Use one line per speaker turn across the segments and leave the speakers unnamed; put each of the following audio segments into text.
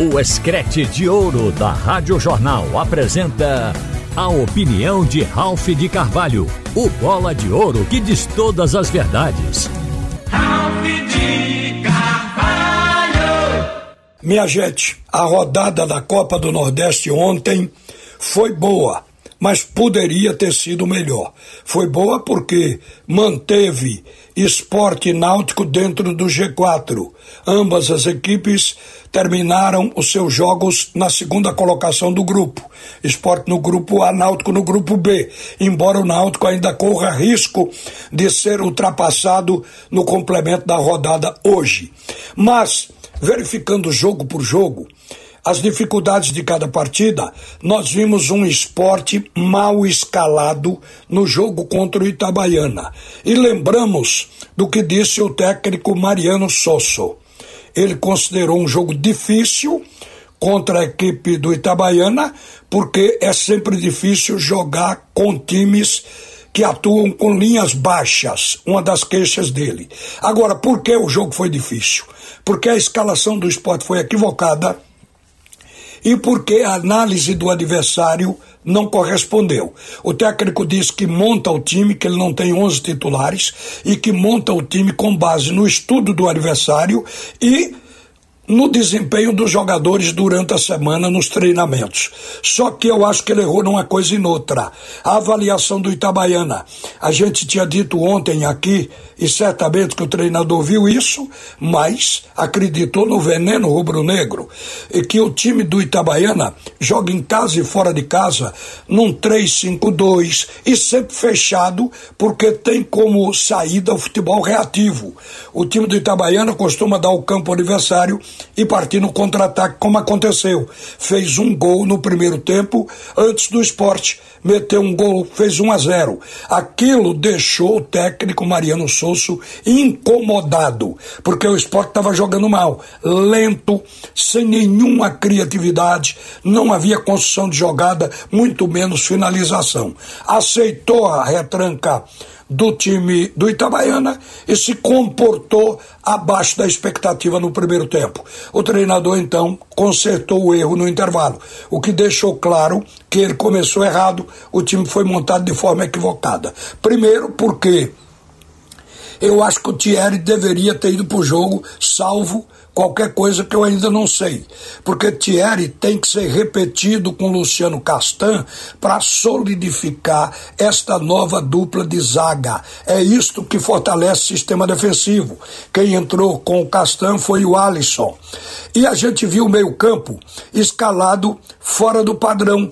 O Escrete de Ouro da Rádio Jornal apresenta a opinião de Ralph de Carvalho, o bola de ouro que diz todas as verdades.
Ralph de Carvalho!
Minha gente, a rodada da Copa do Nordeste ontem foi boa mas poderia ter sido melhor. Foi boa porque manteve esporte náutico dentro do G4. Ambas as equipes terminaram os seus jogos na segunda colocação do grupo. Esporte no grupo A, Náutico no grupo B. Embora o Náutico ainda corra risco de ser ultrapassado no complemento da rodada hoje. Mas, verificando jogo por jogo, as dificuldades de cada partida, nós vimos um esporte mal escalado no jogo contra o Itabaiana. E lembramos do que disse o técnico Mariano Sosso. Ele considerou um jogo difícil contra a equipe do Itabaiana, porque é sempre difícil jogar com times que atuam com linhas baixas, uma das queixas dele. Agora, por que o jogo foi difícil? Porque a escalação do esporte foi equivocada e porque a análise do adversário não correspondeu. O técnico disse que monta o time, que ele não tem 11 titulares, e que monta o time com base no estudo do adversário e no desempenho dos jogadores durante a semana nos treinamentos. Só que eu acho que ele errou numa coisa e noutra. A avaliação do Itabaiana. A gente tinha dito ontem aqui, e certamente que o treinador viu isso, mas acreditou no veneno rubro-negro, e que o time do Itabaiana joga em casa e fora de casa num 3-5-2 e sempre fechado, porque tem como saída o futebol reativo. O time do Itabaiana costuma dar o campo adversário e partir no contra-ataque, como aconteceu. Fez um gol no primeiro tempo antes do esporte. Meteu um gol, fez 1 a 0. Aquilo deixou o técnico Mariano Sousso incomodado, porque o esporte estava jogando mal, lento, sem nenhuma criatividade, não havia construção de jogada, muito menos finalização. Aceitou a retranca do time do Itabaiana e se comportou abaixo da expectativa no primeiro tempo. O treinador então consertou o erro no intervalo, o que deixou claro que ele começou errado, o time foi montado de forma equivocada. Primeiro, porque eu acho que o Thierry deveria ter ido para o jogo, salvo qualquer coisa que eu ainda não sei. Porque Thierry tem que ser repetido com Luciano Castan para solidificar esta nova dupla de zaga. É isto que fortalece o sistema defensivo. Quem entrou com o Castan foi o Alisson. E a gente viu o meio-campo escalado fora do padrão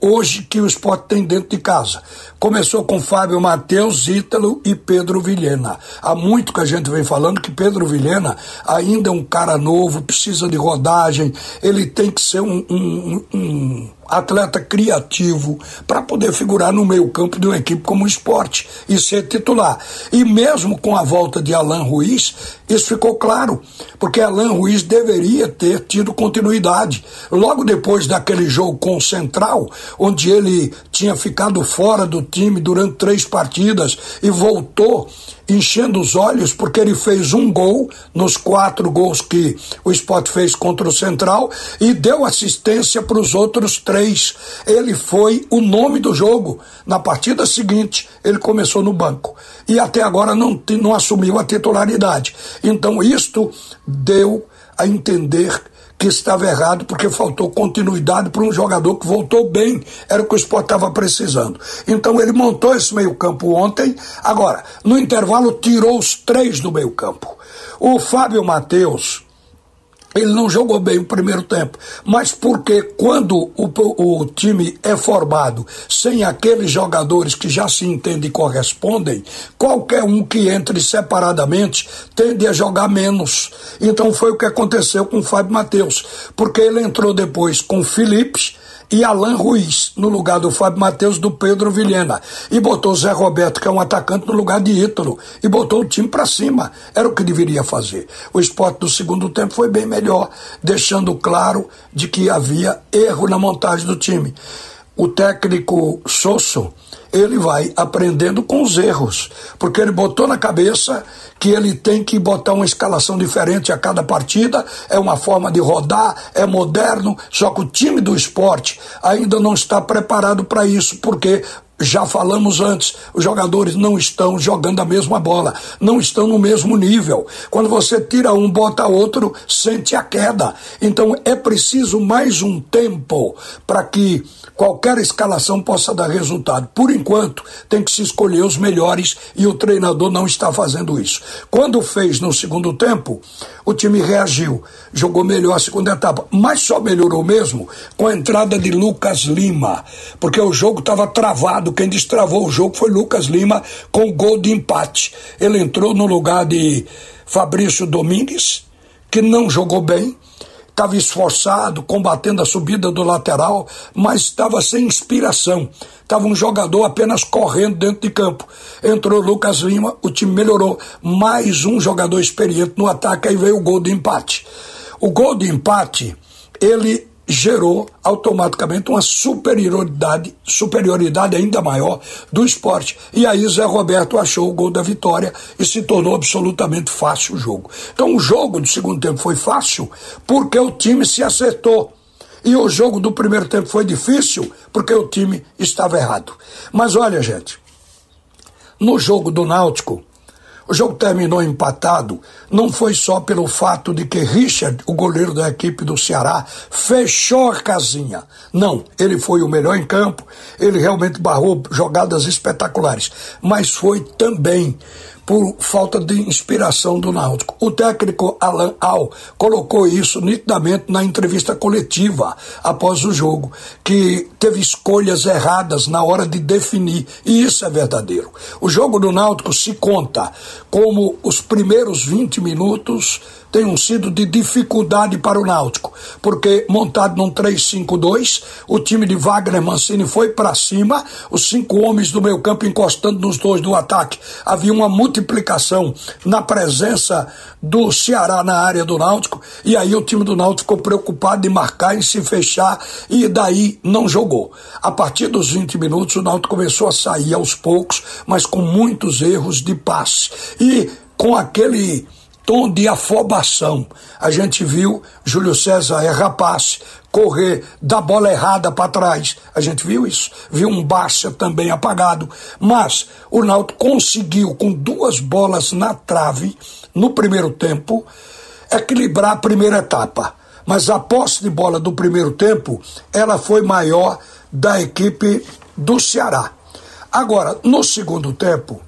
hoje que o esporte tem dentro de casa. Começou com Fábio Matheus, Ítalo e Pedro Vilhena. Há muito que a gente vem falando que Pedro Vilhena ainda é um cara novo, precisa de rodagem, ele tem que ser um, um, um atleta criativo para poder figurar no meio-campo de uma equipe como o esporte e ser titular. E mesmo com a volta de Alan Ruiz, isso ficou claro, porque Alan Ruiz deveria ter tido continuidade. Logo depois daquele jogo com o Central, onde ele tinha ficado fora do time durante três partidas e voltou enchendo os olhos porque ele fez um gol nos quatro gols que o Sport fez contra o Central e deu assistência para os outros três. Ele foi o nome do jogo. Na partida seguinte, ele começou no banco e até agora não, não assumiu a titularidade. Então, isto deu a entender que estava errado porque faltou continuidade para um jogador que voltou bem, era o que o esporte estava precisando. Então ele montou esse meio-campo ontem. Agora, no intervalo, tirou os três do meio-campo. O Fábio Matheus ele não jogou bem o primeiro tempo, mas porque quando o, o, time é formado sem aqueles jogadores que já se entendem e correspondem, qualquer um que entre separadamente tende a jogar menos. Então foi o que aconteceu com o Fábio Matheus, porque ele entrou depois com Felipe e Alain Ruiz no lugar do Fábio Matheus do Pedro Vilhena e botou Zé Roberto, que é um atacante, no lugar de Ítalo e botou o time para cima. Era o que deveria fazer. O esporte do segundo tempo foi bem melhor, deixando claro de que havia erro na montagem do time. O técnico Sosso ele vai aprendendo com os erros, porque ele botou na cabeça que ele tem que botar uma escalação diferente a cada partida, é uma forma de rodar, é moderno, só que o time do esporte ainda não está preparado para isso, porque já falamos antes, os jogadores não estão jogando a mesma bola, não estão no mesmo nível. Quando você tira um, bota outro, sente a queda. Então é preciso mais um tempo para que qualquer escalação possa dar resultado. Por enquanto, tem que se escolher os melhores e o treinador não está fazendo isso. Quando fez no segundo tempo, o time reagiu, jogou melhor a segunda etapa, mas só melhorou mesmo com a entrada de Lucas Lima, porque o jogo estava travado. Quem destravou o jogo foi Lucas Lima com gol de empate. Ele entrou no lugar de Fabrício Domingues, que não jogou bem estava esforçado, combatendo a subida do lateral, mas estava sem inspiração. Estava um jogador apenas correndo dentro de campo. Entrou Lucas Lima, o time melhorou. Mais um jogador experiente no ataque, aí veio o gol de empate. O gol de empate, ele gerou automaticamente uma superioridade, superioridade ainda maior do esporte. E aí Zé Roberto achou o gol da vitória e se tornou absolutamente fácil o jogo. Então o jogo do segundo tempo foi fácil porque o time se acertou. E o jogo do primeiro tempo foi difícil porque o time estava errado. Mas olha, gente, no jogo do Náutico, o jogo terminou empatado, não foi só pelo fato de que Richard, o goleiro da equipe do Ceará, fechou a casinha. Não, ele foi o melhor em campo, ele realmente barrou jogadas espetaculares, mas foi também por falta de inspiração do Náutico. O técnico Alan Al colocou isso nitidamente na entrevista coletiva após o jogo, que teve escolhas erradas na hora de definir, e isso é verdadeiro. O jogo do Náutico se conta como os primeiros 20 minutos tenham sido de dificuldade para o Náutico, porque montado num 3-5-2, o time de Wagner Mancini foi para cima, os cinco homens do meio campo encostando nos dois do ataque. Havia uma multiplicação na presença do Ceará na área do Náutico, e aí o time do Náutico ficou preocupado em marcar, em se fechar, e daí não jogou. A partir dos 20 minutos, o Náutico começou a sair aos poucos, mas com muitos erros de passe. E com aquele tom de afobação. A gente viu Júlio César errar passe, correr da bola errada para trás. A gente viu isso. Viu um Baixa também apagado. Mas o Náutico conseguiu, com duas bolas na trave, no primeiro tempo, equilibrar a primeira etapa. Mas a posse de bola do primeiro tempo, ela foi maior da equipe do Ceará. Agora, no segundo tempo,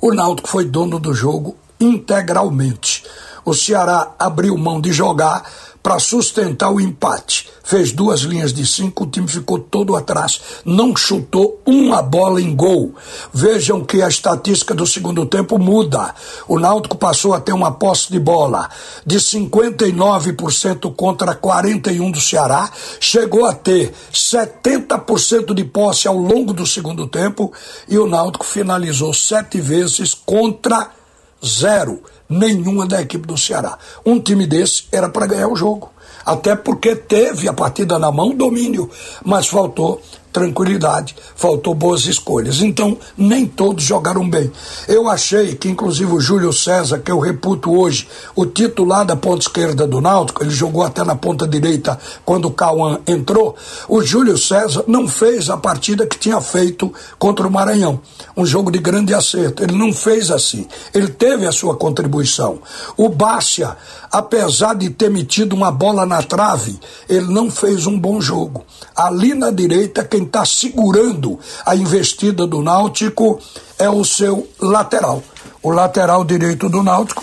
o Náutico foi dono do jogo integralmente. O Ceará abriu mão de jogar para sustentar o empate. Fez duas linhas de cinco, o time ficou todo atrás, não chutou uma bola em gol. Vejam que a estatística do segundo tempo muda. O Náutico passou a ter uma posse de bola de 59% contra 41 do Ceará, chegou a ter 70% de posse ao longo do segundo tempo e o Náutico finalizou sete vezes contra Zero. Nenhuma da equipe do Ceará. Um time desse era para ganhar o jogo. Até porque teve a partida na mão, domínio, mas faltou tranquilidade, faltou boas escolhas. Então, nem todos jogaram bem. Eu achei que, inclusive, o Júlio César, que eu reputo hoje, o titular da ponta esquerda do Náutico, ele jogou até na ponta direita quando o Cauã entrou, o Júlio César não fez a partida que tinha feito contra o Maranhão. Um jogo de grande acerto. Ele não fez assim. Ele teve a sua contribuição. O Bárcia, apesar de ter metido uma bola na trave, ele não fez um bom jogo. Ali na direita, quem está segurando a investida do Náutico é o seu lateral. O lateral direito do Náutico,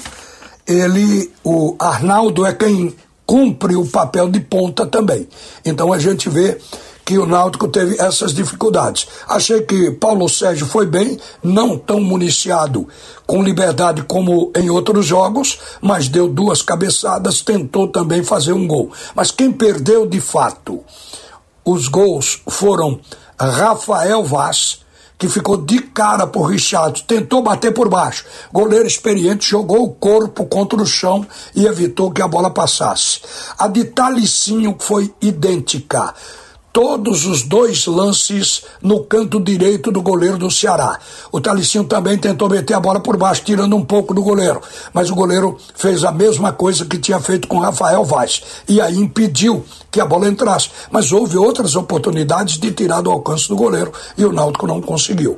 ele, o Arnaldo é quem cumpre o papel de ponta também. Então a gente vê que o Náutico teve essas dificuldades. Achei que Paulo Sérgio foi bem, não tão municiado com liberdade como em outros jogos, mas deu duas cabeçadas, tentou também fazer um gol. Mas quem perdeu de fato os gols foram Rafael Vaz, que ficou de cara por Richard, tentou bater por baixo. Goleiro experiente jogou o corpo contra o chão e evitou que a bola passasse. A de Talicinho foi idêntica todos os dois lances no canto direito do goleiro do Ceará. O Talicinho também tentou meter a bola por baixo, tirando um pouco do goleiro, mas o goleiro fez a mesma coisa que tinha feito com Rafael Vaz e aí impediu que a bola entrasse. Mas houve outras oportunidades de tirar do alcance do goleiro e o Náutico não conseguiu.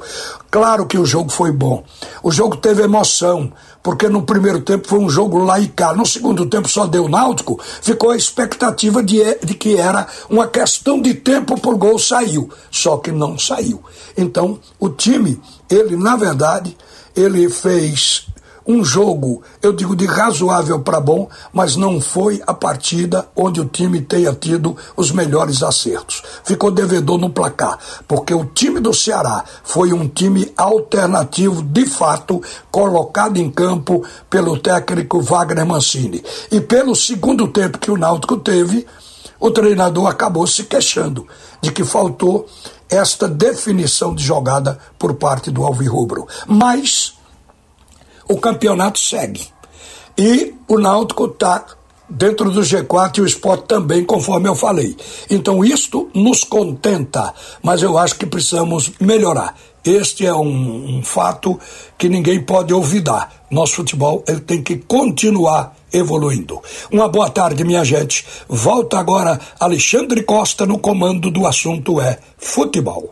Claro que o jogo foi bom. O jogo teve emoção, porque no primeiro tempo foi um jogo laicar. No segundo tempo só deu Náutico, ficou a expectativa de, de que era uma questão de tempo por gol saiu. Só que não saiu. Então, o time, ele, na verdade, ele fez um jogo, eu digo de razoável para bom, mas não foi a partida onde o time tenha tido os melhores acertos. Ficou devedor no placar, porque o time do Ceará foi um time alternativo, de fato, colocado em campo pelo técnico Wagner Mancini. E pelo segundo tempo que o Náutico teve, o treinador acabou se queixando de que faltou esta definição de jogada por parte do Alvirrubro. Mas o campeonato segue. E o Náutico está dentro do G4 e o esporte também, conforme eu falei. Então isto nos contenta, mas eu acho que precisamos melhorar. Este é um, um fato que ninguém pode olvidar. Nosso futebol ele tem que continuar evoluindo. Uma boa tarde, minha gente. Volta agora Alexandre Costa no comando do assunto é futebol.